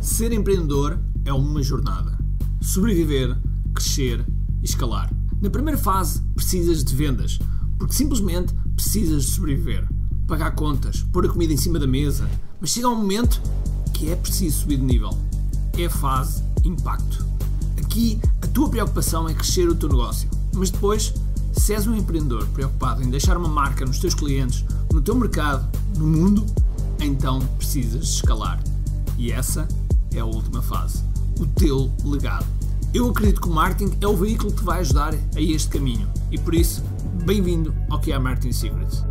Ser empreendedor é uma jornada. Sobreviver, crescer e escalar. Na primeira fase, precisas de vendas, porque simplesmente precisas de sobreviver. Pagar contas, pôr a comida em cima da mesa, mas chega um momento que é preciso subir de nível. É a fase impacto. Aqui, a tua preocupação é crescer o teu negócio, mas depois, se és um empreendedor preocupado em deixar uma marca nos teus clientes, no teu mercado, no mundo, então precisas de escalar. E essa é a última fase. O teu legado. Eu acredito que o marketing é o veículo que te vai ajudar a este caminho. E por isso, bem-vindo ao que é Marketing Secrets.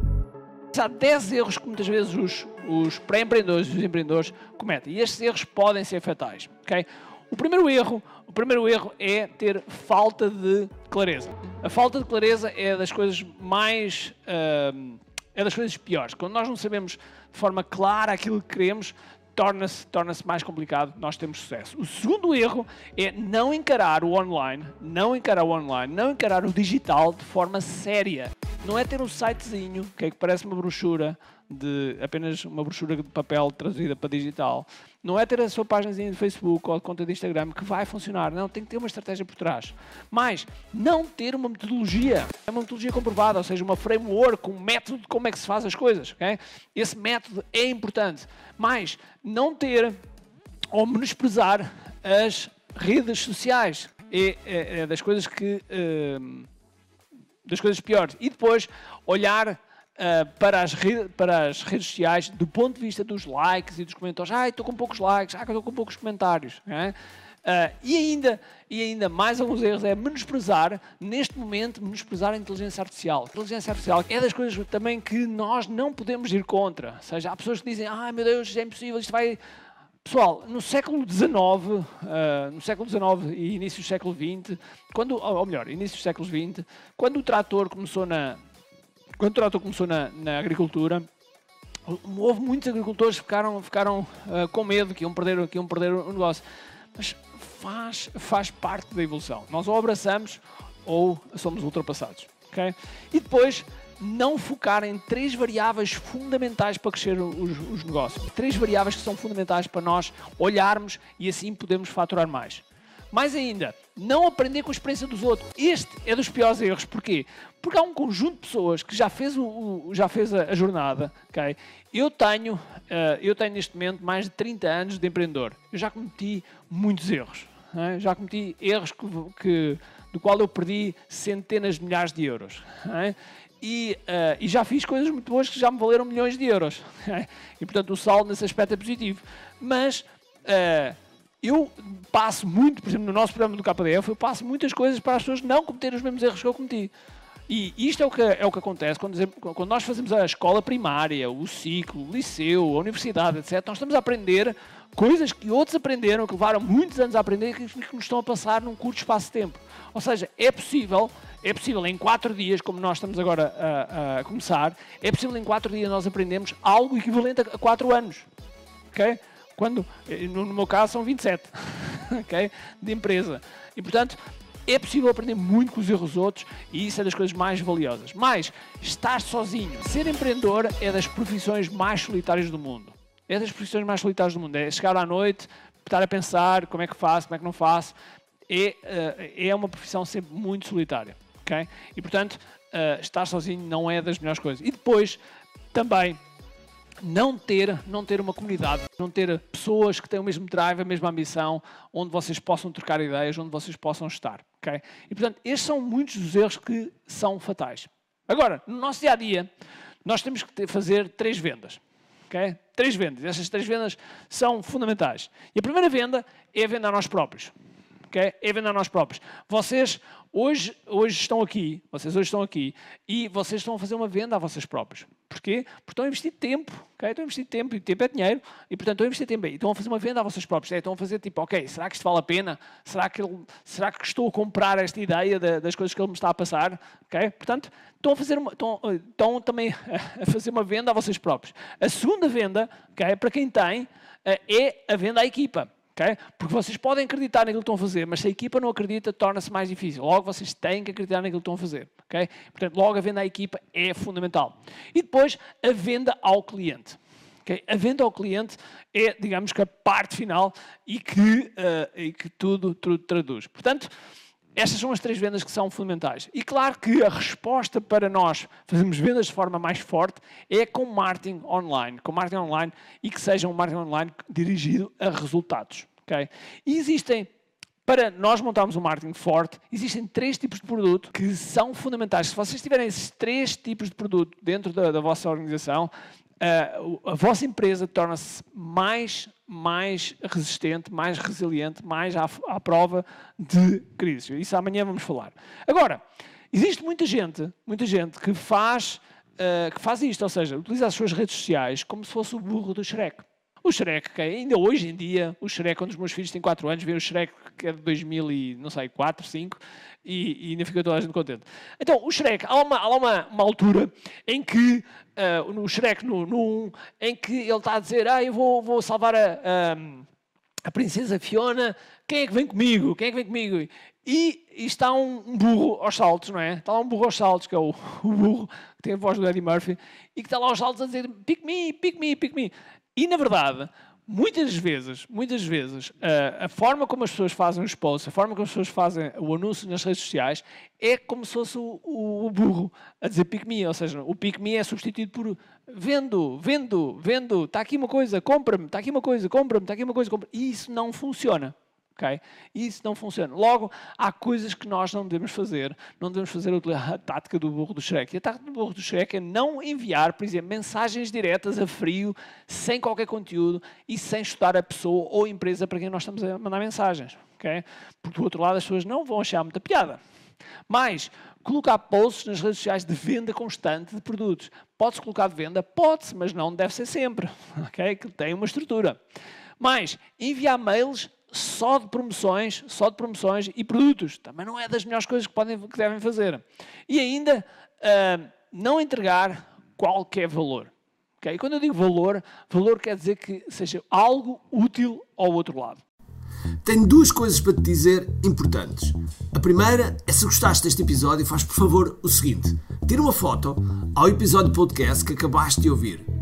Há 10 erros que muitas vezes os, os pré-empreendedores e os empreendedores cometem. E estes erros podem ser fatais. Okay? O primeiro erro, o primeiro erro é ter falta de clareza. A falta de clareza é das coisas mais uh, é das coisas piores. Quando nós não sabemos de forma clara aquilo que queremos, torna-se torna mais complicado nós temos sucesso. O segundo erro é não encarar o online, não encarar o online, não encarar o digital de forma séria. Não é ter um sitezinho que, é que parece uma brochura, de apenas uma brochura de papel traduzida para digital. Não é ter a sua página de Facebook ou de conta de Instagram que vai funcionar. Não, tem que ter uma estratégia por trás. Mas não ter uma metodologia. É uma metodologia comprovada, ou seja, uma framework, um método de como é que se faz as coisas. Okay? Esse método é importante. Mas não ter ou menosprezar as redes sociais. É, é, é das coisas que. Uh, das coisas piores. E depois olhar uh, para, as para as redes sociais do ponto de vista dos likes e dos comentários. Ah, estou com poucos likes, ah, estou com poucos comentários. Uh, e, ainda, e ainda mais alguns erros é menosprezar, neste momento, menosprezar a inteligência artificial. A inteligência artificial é das coisas também que nós não podemos ir contra. Ou seja, há pessoas que dizem, ah, meu Deus, é impossível, isto vai... Pessoal, no século XIX, uh, no século XIX e início do século XX, quando, ou melhor, início do século XX, quando o trator começou na, quando o trator começou na, na agricultura, houve muitos agricultores que ficaram, ficaram uh, com medo que iam, perder, que iam perder o negócio. Mas faz, faz parte da evolução. Nós ou abraçamos ou somos ultrapassados. Okay? E depois, não focar em três variáveis fundamentais para crescer os, os negócios. Três variáveis que são fundamentais para nós olharmos e assim podemos faturar mais. Mais ainda, não aprender com a experiência dos outros. Este é dos piores erros. Porquê? Porque há um conjunto de pessoas que já fez, o, o já fez a, a, jornada. Okay? Eu, tenho, uh, eu tenho neste momento mais de 30 anos de empreendedor. Eu já cometi muitos erros. É? Já cometi erros que, que, do qual eu perdi centenas de milhares de euros. É? E, uh, e, já fiz coisas muito boas que já me valeram milhões de euros. É? E portanto o saldo nesse aspecto é positivo. Mas. Uh, eu passo muito, por exemplo, no nosso programa do KDF, eu passo muitas coisas para as pessoas não cometerem os mesmos erros que eu cometi. E isto é o que, é o que acontece quando, quando nós fazemos a escola primária, o ciclo, o liceu, a universidade, etc. Nós estamos a aprender coisas que outros aprenderam, que levaram muitos anos a aprender e que, nos estão a passar num curto espaço de tempo. Ou seja, é possível, é possível em quatro dias, como nós estamos agora a, a começar, é possível em quatro dias nós aprendemos algo equivalente a quatro anos. ok? Quando, eh, no meu caso, são 27 okay? de empresa. E, portanto, é possível aprender muito com os erros outros e isso é das coisas mais valiosas. Mas estar sozinho, ser empreendedor é das profissões mais solitárias do mundo. É das profissões mais solitárias do mundo. É chegar à noite, estar a pensar como é que faço, como é que não faço. É, uh, é uma profissão sempre muito solitária. Okay? E portanto, uh, estar sozinho não é das melhores coisas. E depois, também, não ter, não ter uma comunidade, não ter pessoas que têm o mesmo drive, a mesma ambição, onde vocês possam trocar ideias, onde vocês possam estar. Okay? E portanto, estes são muitos dos erros que são fatais. Agora, no nosso dia a dia, nós temos que ter, fazer três vendas. Okay? Três vendas. Essas três vendas são fundamentais. E a primeira venda é a venda a nós próprios. Okay? É a venda a nós próprios. Vocês hoje, hoje estão aqui, vocês hoje estão aqui e vocês estão a fazer uma venda a vocês próprios. Porquê? Porque estão a investir tempo, ok? Estão a investir tempo, e tempo é dinheiro, e portanto estão a investir tempo aí. Estão a fazer uma venda a vocês próprios. É, estão a fazer tipo, ok, será que isto vale a pena? Será que, ele, será que estou a comprar esta ideia de, das coisas que ele me está a passar? Ok? Portanto, estão a fazer uma, estão, estão também a fazer uma venda a vocês próprios. A segunda venda, ok, para quem tem, eh, é a venda à equipa. Okay? Porque vocês podem acreditar naquilo que estão a fazer, mas se a equipa não acredita, torna-se mais difícil. Logo, vocês têm que acreditar naquilo que estão a fazer. Okay? Portanto, logo a venda à equipa é fundamental. E depois, a venda ao cliente. Okay? A venda ao cliente é, digamos que, a parte final e que, uh, e que tudo, tudo traduz. Portanto, estas são as três vendas que são fundamentais. E claro que a resposta para nós fazermos vendas de forma mais forte é com marketing online, com marketing online e que seja um marketing online dirigido a resultados. Okay? E existem para nós montarmos um marketing forte, existem três tipos de produto que são fundamentais. Se vocês tiverem esses três tipos de produto dentro da, da vossa organização, a, a vossa empresa torna-se mais, mais resistente, mais resiliente, mais à, à prova de crise. Isso amanhã vamos falar. Agora, existe muita gente, muita gente que faz, uh, que faz isto, ou seja, utiliza as suas redes sociais como se fosse o burro do Shrek. O Shrek, ainda hoje em dia, o Shrek, quando os meus filhos têm 4 anos, vê o Shrek que é de 2000 e, não sei, 4, 5, e, e ainda fica toda a gente contente. Então, o Shrek, há uma, há uma, uma altura em que, uh, no Shrek, no, no em que ele está a dizer, ah, eu vou, vou salvar a, a, a, princesa Fiona, quem é que vem comigo? Quem é que vem comigo? E, e está um, um, burro aos saltos, não é? Está lá um burro aos saltos, que é o, o burro que tem a voz do Eddie Murphy, e que está lá aos saltos a dizer, pick me, pick me, pick me. E, na verdade, muitas vezes, muitas vezes, a, a, forma como as pessoas fazem os posts, a forma como as pessoas fazem o anúncio nas redes sociais, é como se fosse o, o, o burro a dizer pick me, ou seja, o pick me é substituído por vendo, vendo, vendo, está aqui uma coisa, compra-me, está aqui uma coisa, compra-me, está aqui uma coisa, compra -me. E isso não funciona. Okay? Isso não funciona. Logo, há coisas que nós não devemos fazer. Não devemos fazer a, tática do burro do Shrek. E a tática do burro do Shrek é não enviar, por exemplo, mensagens diretas a frio, sem qualquer conteúdo e sem estudar a pessoa ou a empresa para quem nós estamos a mandar mensagens. Okay? Porque do outro lado as pessoas não vão achar muita piada. Mas, colocar posts nas redes sociais de venda constante de produtos. Pode-se colocar de venda? Pode-se, mas não deve ser sempre. Okay? Que tem uma estrutura. Mas, enviar mails só de promoções, só de promoções e produtos. Também não é das melhores coisas que, podem, que devem fazer. E ainda, uh, não entregar qualquer valor. Okay? E quando eu digo valor, valor quer dizer que seja algo útil ao outro lado. Tenho duas coisas para te dizer importantes. A primeira é se gostaste deste episódio, faz por favor o seguinte: tira uma foto ao episódio podcast que acabaste de ouvir